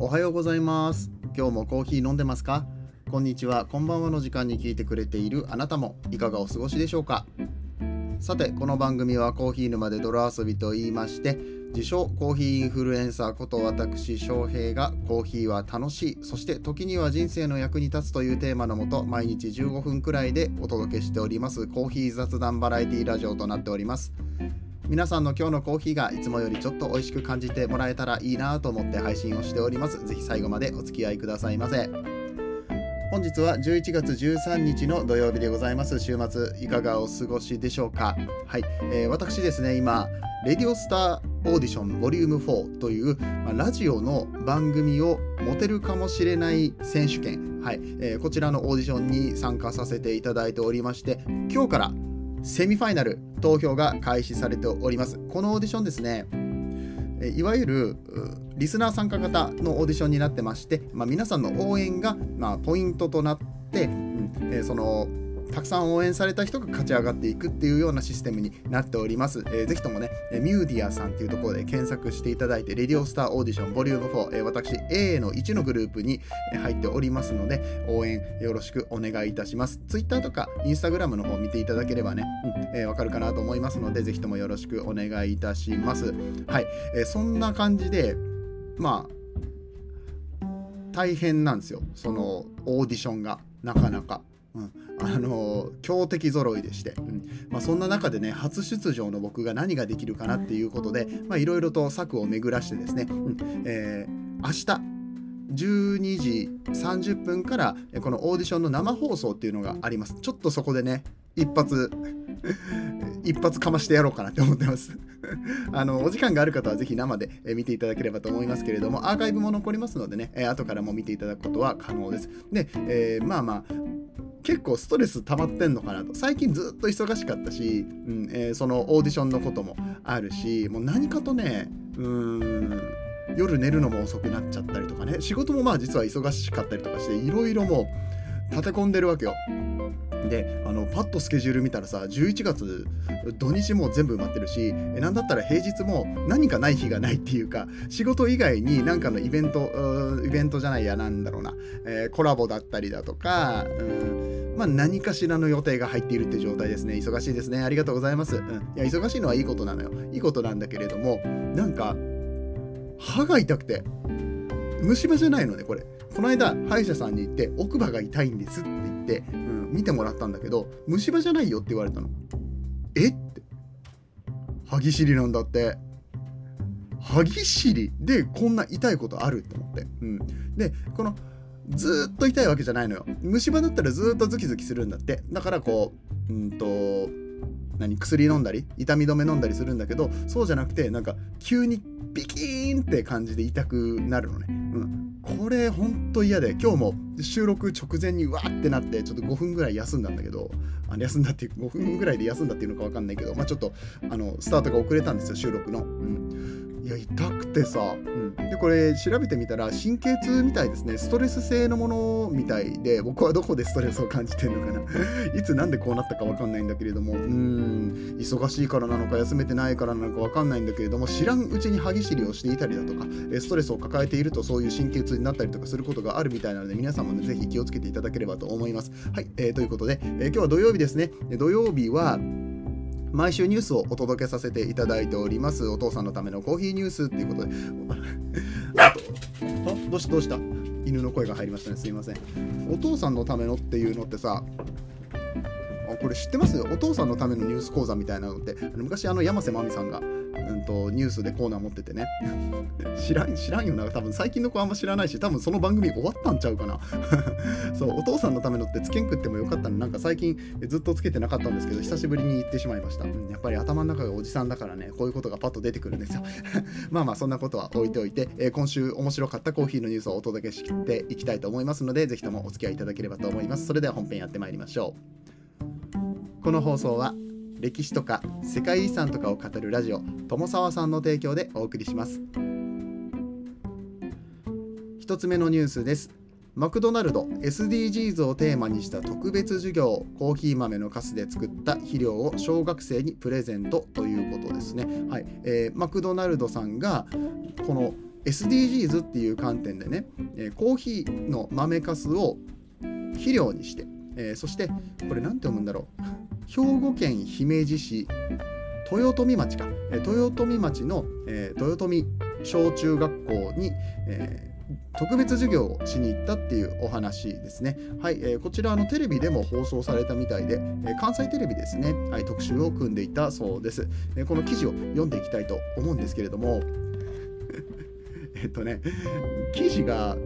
おはようございます。今日もコーヒー飲んでますか？こんにちは。こんばんはの時間に聞いてくれているあなたもいかがお過ごしでしょうか？さてこの番組はコーヒー沼で泥遊びと言いまして自称コーヒーインフルエンサーこと私翔平がコーヒーは楽しいそして時には人生の役に立つというテーマのもと毎日15分くらいでお届けしておりますコーヒー雑談バラエティラジオとなっております。皆さんの今日のコーヒーがいつもよりちょっと美味しく感じてもらえたらいいなと思って配信をしております。ぜひ最後までお付き合いくださいませ。本日は11月13日の土曜日でございます。週末いかがお過ごしでしょうか。はい、えー、私ですね、今、レディオスターオーディションボリューム4という、まあ、ラジオの番組を持てるかもしれない選手権、はいえー、こちらのオーディションに参加させていただいておりまして、今日からセミファイナル投票が開始されております。このオーディションですね、いわゆるリスナー参加型のオーディションになってまして、まあ、皆さんの応援が、まあ、ポイントとなって、うんえー、そのたくさん応援された人が勝ち上がっていくっていうようなシステムになっております。えー、ぜひともね、ミューディアさんっていうところで検索していただいて、レディオスターオーディションボリューム4、えー、私 A の1のグループに入っておりますので、応援よろしくお願いいたします。Twitter とか Instagram の方見ていただければね、うんえー、わかるかなと思いますので、ぜひともよろしくお願いいたします。はい、えー、そんな感じで、まあ、大変なんですよ、そのオーディションが、なかなか。あの強敵揃いでして、うん。まあ、そんな中でね初出場の僕が何ができるかなっていうことでいろいろと策を巡らしてですね、うん。えー、明日12時30分からこのオーディションの生放送っていうのがあります。ちょっとそこでね一発 一発かましてやろうかなって思ってます。あのお時間がある方はぜひ生で見ていただければと思いますけれどもアーカイブも残りますのでね後からも見ていただくことは可能です。で、えー、まあまあ結構ストレス溜まってんのかなと。最近ずっと忙しかったし、うんえー、そのオーディションのこともあるしもう何かとねうん夜寝るのも遅くなっちゃったりとかね。仕事もまあ実は忙しかったりとかしていろいろもう立て込んでるわけよ。であのパッとスケジュール見たらさ11月土日も全部埋まってるしなんだったら平日も何かない日がないっていうか仕事以外に何かのイベントイベントじゃないやなんだろうな、えー、コラボだったりだとか、うんまあ、何かしらの予定が入っているって状態ですね。忙しいですね。ありがとうございます、うん、いや忙しいのはいいことなのよ。いいことなんだけれどもなんか歯が痛くて虫歯じゃないのねこれ。この間歯医者さんに行って奥歯が痛いんですって言って、見てもらったんだけど虫歯じゃないよって言われたの。えって。歯ぎしりなんだって。歯ぎしり。でこんな痛いことあるって思って、うん、でこのずっと痛いわけじゃないのよ。虫歯だったらずっとズキズキするんだって。だからこううんと何薬飲んだり痛み止め飲んだりするんだけどそうじゃなくてなんか急にピキーンって感じで痛くなるのね、うん、これほんと嫌で今日も収録直前にわーってなってちょっと5分ぐらい休んだんだけどあの休んだっていう5分ぐらいで休んだっていうのか分かんないけどまあちょっとあのスタートが遅れたんですよ収録の、うん、いや痛くてさ、うん、でこれ調べてみたら神経痛みたいですね。ストレス性のものみたいで僕はどこでストレスを感じてるのかな。いつ何でこうなったか分かんないんだけれども。うん。忙しいからなのか休めてないからなのか分かんないんだけれども知らんうちに歯ぎしりをしていたりだとかストレスを抱えているとそういう神経痛になったりとかすることがあるみたいなので皆さんもねぜひ気をつけていただければと思います。はい、えー、ということで、えー、今日は土曜日ですね。土曜日は毎週ニュースをお届けさせていただいております。お父さんのためのコーヒーニュースっていうことで。あとあどうしたどうした？犬の声が入りましたね。すいません。お父さんのためのっていうのってさこれ知ってます？お父さんのためのニュース講座みたいなのって昔あの山瀬まみさんがうんと、ニュースでコーナー持っててね。知らん知らんよな。多分最近の子あんま知らないし多分その番組終わったんちゃうかな。そうお父さんのためのってつけんくってもよかったの。なんか最近ずっとつけてなかったんですけど久しぶりに言ってしまいました、うん、やっぱり頭の中がおじさんだからねこういうことがパッと出てくるんですよ。まあまあそんなことは置いておいて、えー、今週面白かったコーヒーのニュースをお届けしていきたいと思いますのでぜひともお付き合いいただければと思います。それでは本編やってまいりましょう。この放送は歴史とか世界遺産とかを語るラジオ友沢さんの提供でお送りします。一つ目のニュースです。マクドナルド SDGs をテーマにした特別授業コーヒー豆のカスで作った肥料を小学生にプレゼントということですね。はい。えー、マクドナルドさんがこの SDGs っていう観点でね、えー、コーヒーの豆かすを肥料にして、えー、そしてこれ何て読むんだろう。兵庫県姫路市豊富町か、え、豊富町の、えー、豊富小中学校に、えー特別授業をしに行ったっていうお話ですね。はい、えー、こちらのテレビでも放送されたみたいで、えー、関西テレビですね、はい、特集を組んでいたそうです。え、この記事を読んでいきたいと思うんですけれども、えっとね、記事が、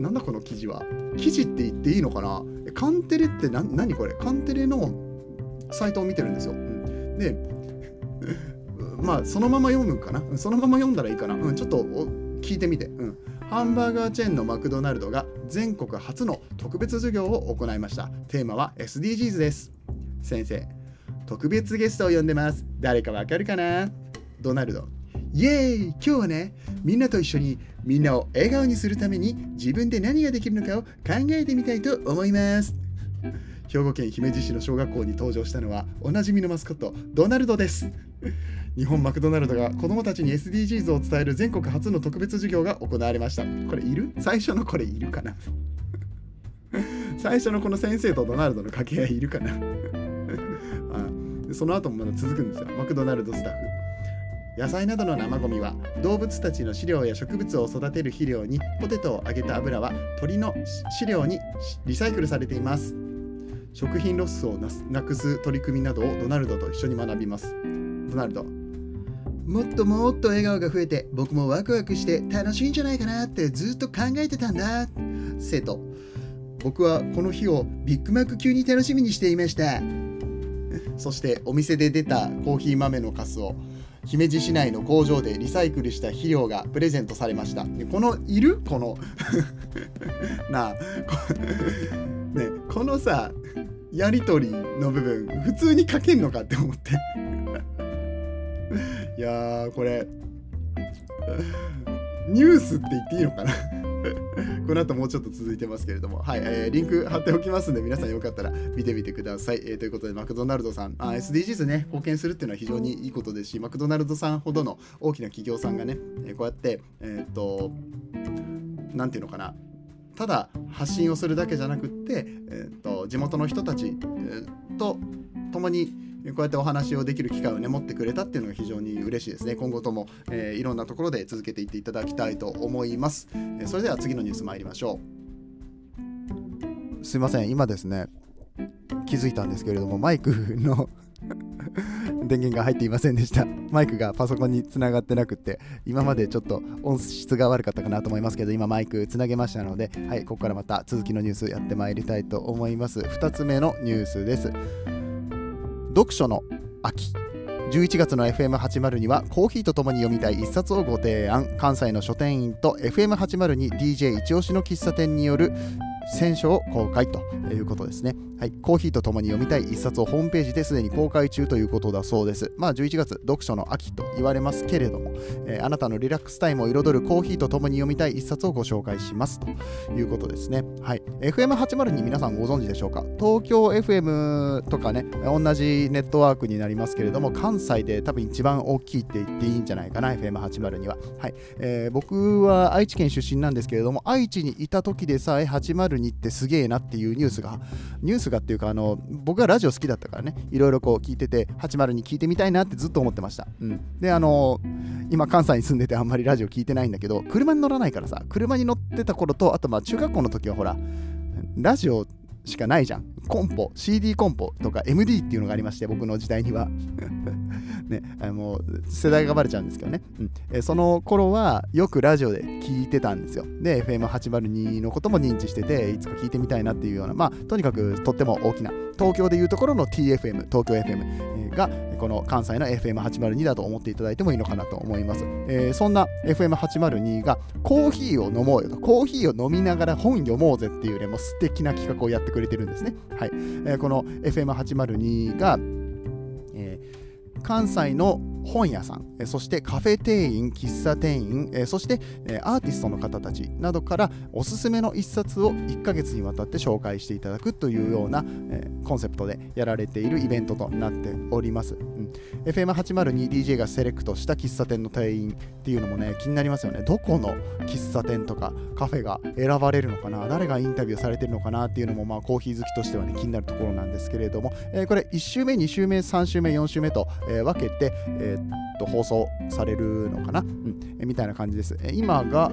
なんだこの記事は？記事って言っていいのかな？カンテレって何これ？カンテレのサイトを見てるんですよ。うん、で、まあ、そのまま読むかな？そのまま読んだらいいかな？うん、ちょっと聞いてみて。うんハンバーガーチェーンのマクドナルドが全国初の特別授業を行いました。テーマは SDGs です。先生、特別ゲストを呼んでます。誰かわかるかな？ドナルド。イエーイ今日はね、みんなと一緒にみんなを笑顔にするために自分で何ができるのかを考えてみたいと思います。兵庫県姫路市の小学校に登場したのはおなじみのマスコットドナルドです。日本マクドナルドが子どもたちに SDGs を伝える全国初の特別授業が行われました。これいる？最初のこれいるかな？最初のこの先生とドナルドの掛け合いいるかな？あその後もまだ続くんですよ。マクドナルドスタッフ。野菜などの生ゴミは動物たちの飼料や植物を育てる肥料にポテトを揚げた油は鳥の飼料にリサイクルされています。食品ロスをなくす取り組みなどをドナルドと一緒に学びます。ドナルド。もっともっと笑顔が増えて僕もワクワクして楽しいんじゃないかなってずっと考えてたんだ。生徒。僕はこの日をビッグマック級に楽しみにしていました。そしてお店で出たコーヒー豆のカスを姫路市内の工場でリサイクルした肥料がプレゼントされました。でこのいる？この。なあ。こ ねこのさやり取りの部分普通に書けんのかって思って。いやーこれ。ニュースって言っていいのかな？この後もうちょっと続いてますけれども、はい、えー、リンク貼っておきますんで、皆さんよかったら見てみてください。えー、ということで、マクドナルドさん、あ SDGs ね、貢献するっていうのは非常にいいことですし、マクドナルドさんほどの大きな企業さんがね、えー、こうやって、えっ、と、なんていうのかな、ただ発信をするだけじゃなくって、えーと、地元の人たち、と共にこうやってお話をできる機会をね持ってくれたっていうのが非常に嬉しいですね今後とも、えー、いろんなところで続けていっていただきたいと思います、えー、それでは次のニュース参りましょうすいません今ですね気づいたんですけれどもマイクの電源が入っていませんでした。マイクがパソコンにつながってなくて、今までちょっと音質が悪かったかなと思いますけど、今マイクつなげましたので、はい、ここからまた続きのニュースやってまいりたいと思います。2つ目のニュースです。読書の秋。11月の FM80 にはコーヒーとともに読みたい一冊をご提案関西の書店員と FM80 に DJ 一押しの喫茶店による選書を公開ということですね。はい、コーヒーとともに読みたい一冊をホームページですでに公開中ということだそうです。まあ11月、読書の秋と言われますけれども、えー、あなたのリラックスタイムを彩るコーヒーとともに読みたい一冊をご紹介しますということですね。はい、FM80 に皆さんご存知でしょうか？東京 FM とかね、同じネットワークになりますけれども、関西で多分一番大きいって言っていいんじゃないかな、FM80 には。はい、えー、僕は愛知県出身なんですけれども、愛知にいた時でさえ802ってすげえなっていうニュースが、ニュースがっていうか、あの僕がラジオ好きだったからね、いろいろこう聞いてて、80に聞いてみたいなってずっと思ってました。うん、で、あの今、関西に住んでてあんまりラジオ聞いてないんだけど、車に乗らないからさ、車に乗ってた頃と、あとまあ中学校の時はほら、ラジオしかないじゃん。コンポ、CD コンポとか MD っていうのがありまして、僕の時代には。ね、あの世代がバレちゃうんですけどね、うんえその頃はよくラジオで聞いてたんですよ。で、FM802 のことも認知してて、いつか聞いてみたいなっていうような、まあ、とにかくとっても大きな、東京でいうところの TFM、東京 FM が、この関西の FM802 だと思っていただいてもいいのかなと思います。えー、そんな FM802 がコーヒーを飲もうよと、コーヒーを飲みながら本読もうぜっていうね、もう素敵な企画をやってくれてるんですね。はい。えー、この FM802 が、えー、関西の本屋さん、そしてカフェ店員、喫茶店員、そしてアーティストの方たちなどからおすすめの一冊を1ヶ月にわたって紹介していただくというようなコンセプトでやられているイベントとなっております。うん、FM802DJ がセレクトした喫茶店の店員っていうのもね、気になりますよね。どこの喫茶店とかカフェが選ばれるのかな、誰がインタビューされてるのかなっていうのも、まあ、コーヒー好きとしてはね、気になるところなんですけれども、えー、これ1週目、2週目、3週目、4週目と、えー、分けて、えー、っと放送されるのかな、うんみたいな感じです。え今が、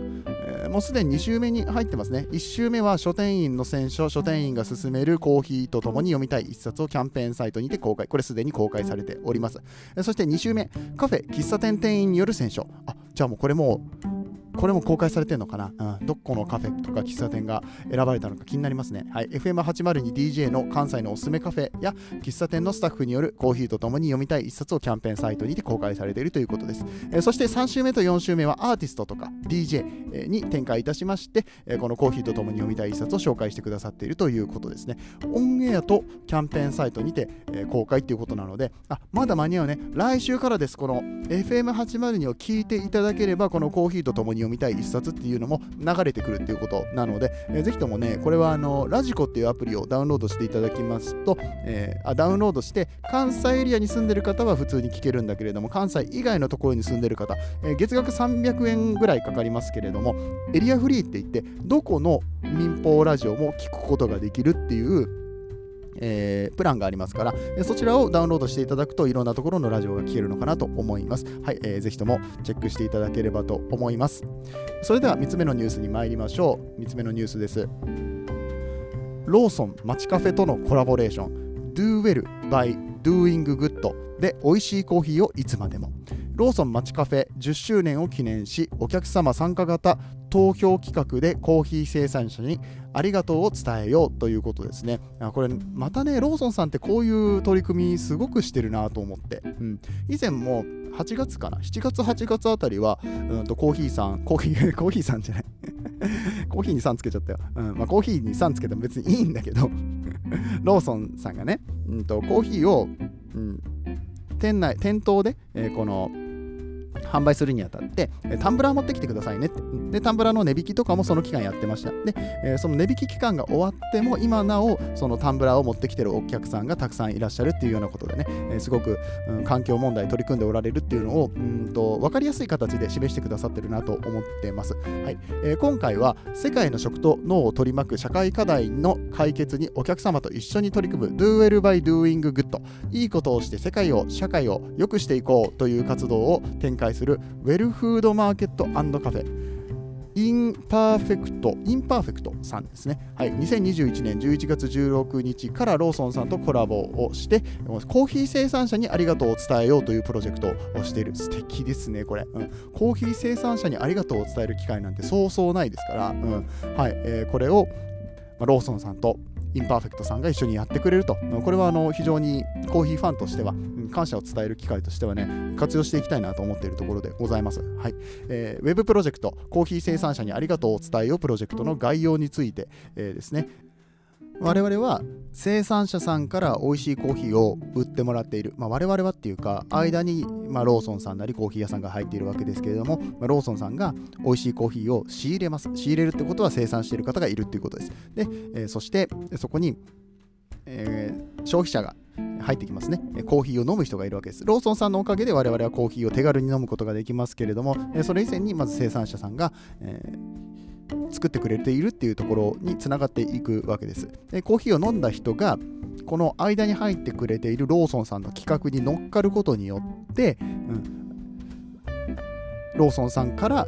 えもうすでに2週目に入ってますね。1週目は書店員の選書、書店員が勧めるコーヒーとともに読みたい1冊をキャンペーンサイトにて公開。これすでに公開されております。えそして2週目、カフェ、喫茶店店員による選書。あ、じゃあもうこれもうこれも公開されてるのかな、うん、どこのカフェとか喫茶店が選ばれたのか気になりますね。はい、FM802DJ の関西のおすすめカフェや喫茶店のスタッフによるコーヒーとともに読みたい一冊をキャンペーンサイトにて公開されているということです。えー、そして3週目と4週目はアーティストとか DJ に展開いたしまして、えー、このコーヒーとともに読みたい一冊を紹介してくださっているということですね。オンエアとキャンペーンサイトにて、えー、公開ということなので、あまだ間に合うね。来週からです。この FM802 を聞いていただければ、このコーヒーとともに読みたい一冊っていうのも流れてくるっていうことなので、えー、ぜひともね、これはあのラジコっていうアプリをダウンロードしていただきますと、えー、あダウンロードして関西エリアに住んでる方は普通に聞けるんだけれども、関西以外のところに住んでる方、えー、月額300円ぐらいかかりますけれども、エリアフリーって言って、どこの民放ラジオも聞くことができるっていうえー、プランがありますから、えそちらをダウンロードしていただくといろんなところのラジオが聞けるのかなと思います。はい、えー、ぜひともチェックしていただければと思います。それでは3つ目のニュースに参りましょう。3つ目のニュースです。ローソン街カフェとのコラボレーション Do Well by Doing Good で美味しいコーヒーをいつまでもローソン街カフェ10周年を記念しお客様参加型投票企画でコーヒー生産者にありがとうを伝えようということですね。これまたね、ローソンさんってこういう取り組みすごくしてるなと思って、うん、以前も8月かな、7月、8月あたりは、うんとコーヒーさん、コーヒー、コーヒーさんじゃない。コーヒーに3つけちゃったよ。うん。まあ、コーヒーに3つけても別にいいんだけど。ローソンさんがね、うんと、コーヒーを、うん、店内、店頭で、えー、この販売するにあたって、タンブラー持ってきてくださいねって。で、タンブラーの値引きとかもその期間やってました。で、え、その値引き期間が終わっても、今なお、そのタンブラーを持ってきてるお客さんがたくさんいらっしゃるっていうようなことでね、え、すごく、うん、環境問題取り組んでおられるっていうのを、うんと、分かりやすい形で示してくださってるなと思ってます。はい。えー、今回は、世界の食と農を取り巻く社会課題の解決にお客様と一緒に取り組む Do Well by Doing Good いいことをして世界を、社会を良くしていこうという活動を展開するウェルフードマーケットカフェインパーフェクト、インパーフェクトさんですね。はい、2021年11月16日からローソンさんとコラボをして、コーヒー生産者にありがとうを伝えようというプロジェクトをしている。素敵ですね、これ。うん、コーヒー生産者にありがとうを伝える機会なんてそうそうないですから、うん、はい、えー、これを、まローソンさんとインパーフェクトさんが一緒にやってくれると。これはあの非常にコーヒーファンとしては、感謝を伝える機会としてはね、活用していきたいなと思っているところでございます。はい。えー、ウェブプロジェクト、コーヒー生産者にありがとうを伝えようプロジェクトの概要について、えー、ですね、我々は生産者さんから美味しいコーヒーを売ってもらっている、まあ、我々はっていうか間に、まあ、ローソンさんなりコーヒー屋さんが入っているわけですけれども、まあ、ローソンさんが美味しいコーヒーを仕入れます仕入れるってことは生産している方がいるっていうことですで、えー、そしてそこに、えー、消費者が入ってきますね。コーヒーを飲む人がいるわけです。ローソンさんのおかげで我々はコーヒーを手軽に飲むことができますけれども、それ以前にまず生産者さんが、えー作ってくれているっていうところにつながっていくわけです。でコーヒーを飲んだ人がこの間に入ってくれているローソンさんの企画に乗っかることによって、うん、ローソンさんから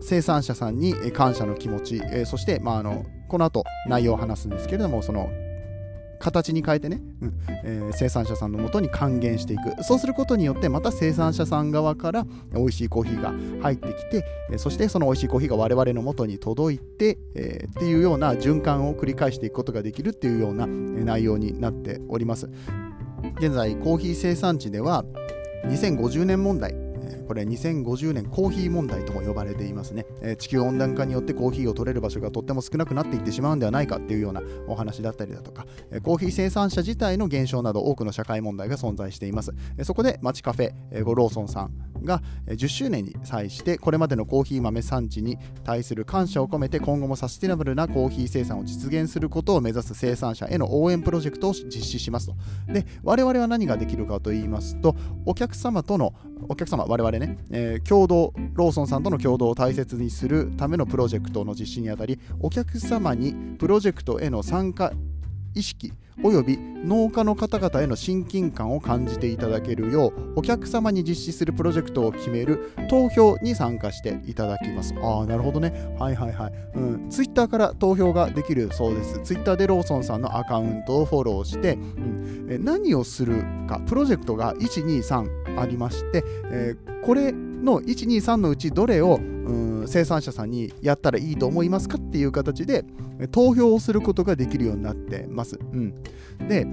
生産者さんに感謝の気持ち、え、そして、まあ、あのこの後内容を話すんですけれどもその形に変えてね、うんえー、生産者さんのもとに還元していく。そうすることによってまた生産者さん側から美味しいコーヒーが入ってきて、え、そしてその美味しいコーヒーが我々のもとに届いて、えー、っていうような循環を繰り返していくことができるっていうような内容になっております。現在コーヒー生産地では2050年問題これ2050年コーヒー問題とも呼ばれていますね、えー、地球温暖化によってコーヒーを取れる場所がとっても少なくなっていってしまうんではないかっていうようなお話だったりだとか、えー、コーヒー生産者自体の減少など多くの社会問題が存在しています、えー、そこで街カフェ、えー、ローソンさんが10周年に際してこれまでのコーヒー豆産地に対する感謝を込めて今後もサスティナブルなコーヒー生産を実現することを目指す生産者への応援プロジェクトを実施しますと。で我々は何ができるかと言いますとお客様とのお客様我々ね、えー、共同ローソンさんとの共同を大切にするためのプロジェクトの実施にあたりお客様にプロジェクトへの参加意識および農家の方々への親近感を感じていただけるようお客様に実施するプロジェクトを決める投票に参加していただきます。ああなるほどね。はいはいはい、うん、ツイッターから投票ができるそうです。ツイッターでローソンさんのアカウントをフォローして、うん、え何をするか。プロジェクトが123ありまして、えー、これの123のうちどれを、うん、生産者さんにやったらいいと思いますかっていう形で投票をすることができるようになってます。うん、で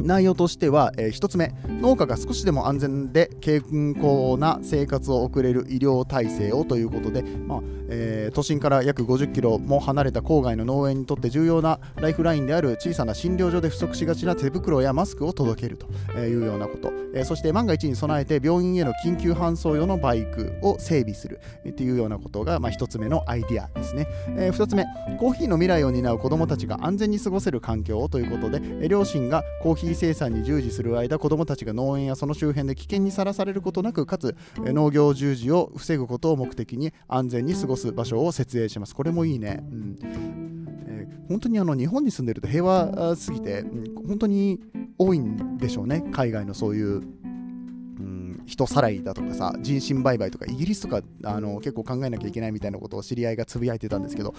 内容としては、えー、1つ目農家が少しでも安全で健康な生活を送れる医療体制をということで、まあえー、都心から約50キロも離れた郊外の農園にとって重要なライフラインである小さな診療所で不足しがちな手袋やマスクを届けるというようなこと、えー、そして万が一に備えて病院への緊急搬送用のバイクを整備するというようなことが、まあ、1つ目のアイディアですね、え、2つ目コーヒーの未来を担う子どもたちが安全に過ごせる環境をということでえ両親がコーヒー生産に従事する間子どもたちが農園やその周辺で危険にさらされることなくかつ農業従事を防ぐことを目的に安全に過ごす場所を設営します。これもいいね、うん。えー、本当にあの日本に住んでると平和すぎて、うん、本当に多いんでしょうね。海外のそういう人さらいだとかさ人身売買とかイギリスとかあの結構考えなきゃいけないみたいなことを知り合いがつぶやいてたんですけど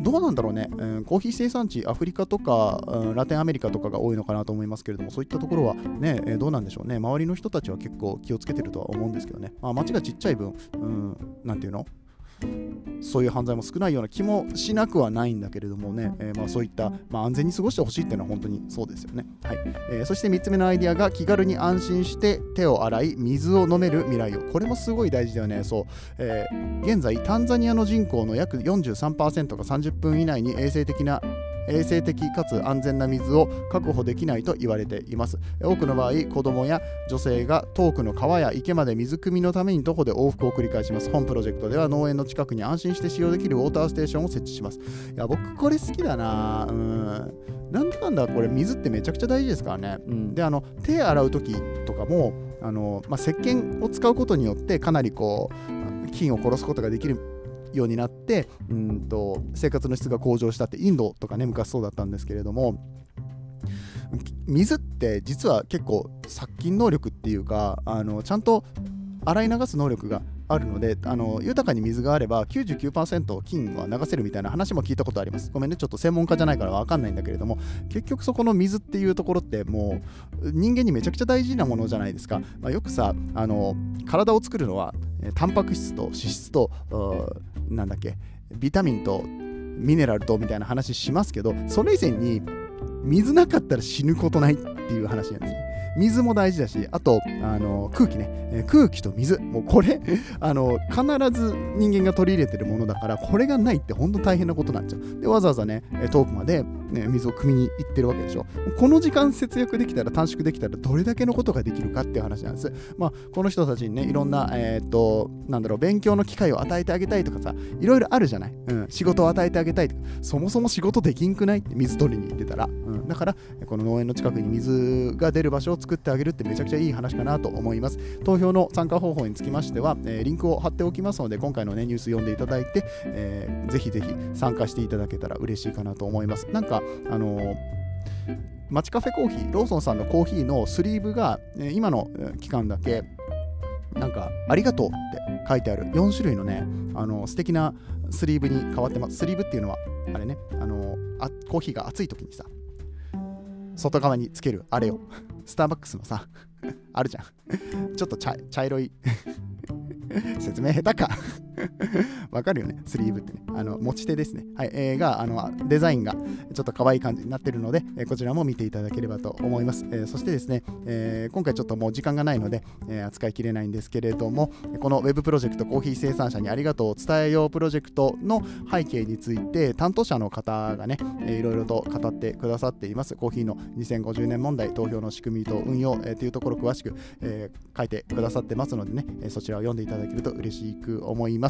どうなんだろうね、うん、コーヒー生産地、アフリカとか、うん、ラテンアメリカとかが多いのかなと思いますけれども、そういったところはね、えー、どうなんでしょうね、周りの人たちは結構気をつけてるとは思うんですけどね、まあ、街がちっちゃい分、うん、なんていうの？そういう犯罪も少ないような気もしなくはないんだけれどもね、えー、まあそういった、まあ、安全に過ごしてほしいっていうのは本当にそうですよね。はい。えー、そして3つ目のアイデアが気軽に安心して手を洗い水を飲める未来を。これもすごい大事だよね。そう、えー、現在タンザニアの人口の約43%が30分以内に衛生的な衛生的かつ安全な水を確保できないと言われています。多くの場合子供や女性が遠くの川や池まで水汲みのために徒歩で往復を繰り返します。本プロジェクトでは農園の近くに安心して使用できるウォーターステーションを設置します。いや僕これ好きだな。うん。なんだかんだこれ水ってめちゃくちゃ大事ですからね、うん、であの手洗う時とかもあの、まあ、石鹸を使うことによってかなりこう菌を殺すことができるようになってうんと生活の質が向上したってインドとかね昔そうだったんですけれども水って実は結構殺菌能力っていうかあのちゃんと洗い流す能力があるのであの豊かに水があれば99%菌は流せるみたいな話も聞いたことあります。ごめんねちょっと専門家じゃないから分かんないんだけれども結局そこの水っていうところってもう人間にめちゃくちゃ大事なものじゃないですか、まあ、よくさあの体を作るのはタンパク質と脂質となんだっけビタミンとミネラルとみたいな話しますけどそれ以前に水なかったら死ぬことないっていう話なんですよ。水も大事だし、あと、あの空気ね、え空気と水、もうこれ あの、必ず人間が取り入れてるものだから、これがないって本当大変なことなんですよ。で、わざわざね、遠くまで、ね、水を汲みに行ってるわけでしょ。この時間節約できたら、短縮できたら、どれだけのことができるかっていう話なんです。まあ、この人たちにね、いろんな、えー、っと、なんだろう、勉強の機会を与えてあげたいとかさ、いろいろあるじゃない。うん、仕事を与えてあげたいとか、そもそも仕事できんくないって水取りに行ってたら。うん、だから、この農園の近くに水が出る場所を作ってあげるってめちゃくちゃいい話かなと思います。投票の参加方法につきましては、えー、リンクを貼っておきますので、今回の、ね、ニュース読んでいただいて、えー、ぜひぜひ参加していただけたら嬉しいかなと思います。なんか、あのーマチカフェコーヒー、ローソンさんのコーヒーのスリーブが、え今の期間だけ、なんか、ありがとうって書いてある4種類のね、あの素敵なスリーブに変わってます。スリーブっていうのは、あれね、あのあコーヒーが熱い時にさ、外側につけるあれを、スターバックスのさ、あるじゃん。ちょっと茶茶色い。説明下手か わかるよね、スリーブってね。あの、持ち手ですね。はい、えー、が、あの、デザインがちょっと可愛い感じになってるので、えー、こちらも見ていただければと思います。えー、そしてですね、えー、今回ちょっともう時間がないので、えー、扱いきれないんですけれども、この Web プロジェクトコーヒー生産者にありがとうを伝えようプロジェクトの背景について、担当者の方がね、えー、いろいろと語ってくださっています。コーヒーの2050年問題、投票の仕組みと運用、えー、というところ詳しく、えー、書いてくださってますのでね、えそちらを読んでいただけると嬉しく思います。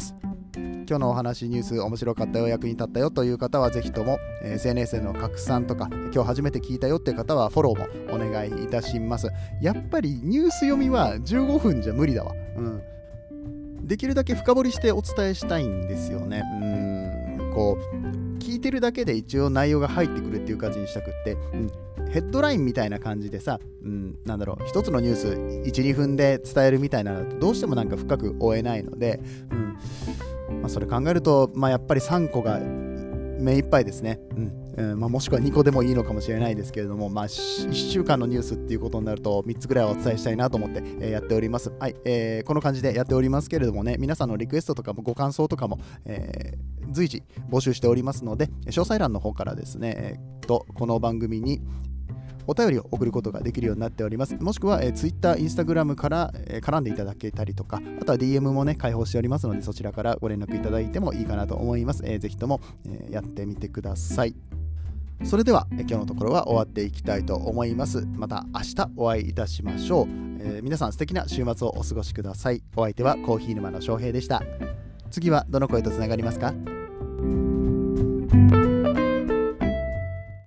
今日のお話、ニュース面白かったよ、役に立ったよという方はぜひとも、え SNS での拡散とか、今日初めて聞いたよって方はフォローもお願いいたします。やっぱりニュース読みは15分じゃ無理だわ。うん。できるだけ深掘りしてお伝えしたいんですよね。うん、こう、聞いてるだけで一応内容が入ってくるっていう感じにしたくって、うん、ヘッドラインみたいな感じでさ、うん、なんだろう、一つのニュース1、2分で伝えるみたいなのどうしてもなんか深く追えないので、うんまあ、それ考えると、まあ、やっぱり3個が目いっぱいですね。うんうんまあ、もしくは2個でもいいのかもしれないですけれども、まあ、1週間のニュースっていうことになると3つぐらいはお伝えしたいなと思って、えー、やっております。はい、えー、この感じでやっておりますけれどもね、皆さんのリクエストとかもご感想とかも、えー、随時募集しておりますので、詳細欄の方からですね、えー、とこの番組にお便りを送ることができるようになっております。もしくは、えー、Twitter、Instagram から、えー、絡んでいただけたりとか、あとは DM もね、開放しておりますので、そちらからご連絡いただいてもいいかなと思います。えー、ぜひとも、えー、やってみてください。それでは今日のところは終わっていきたいと思います。また明日お会いいたしましょう。えー、皆さん素敵な週末をお過ごしください。お相手はコーヒー沼の翔平でした。次はどの声とつながりますか？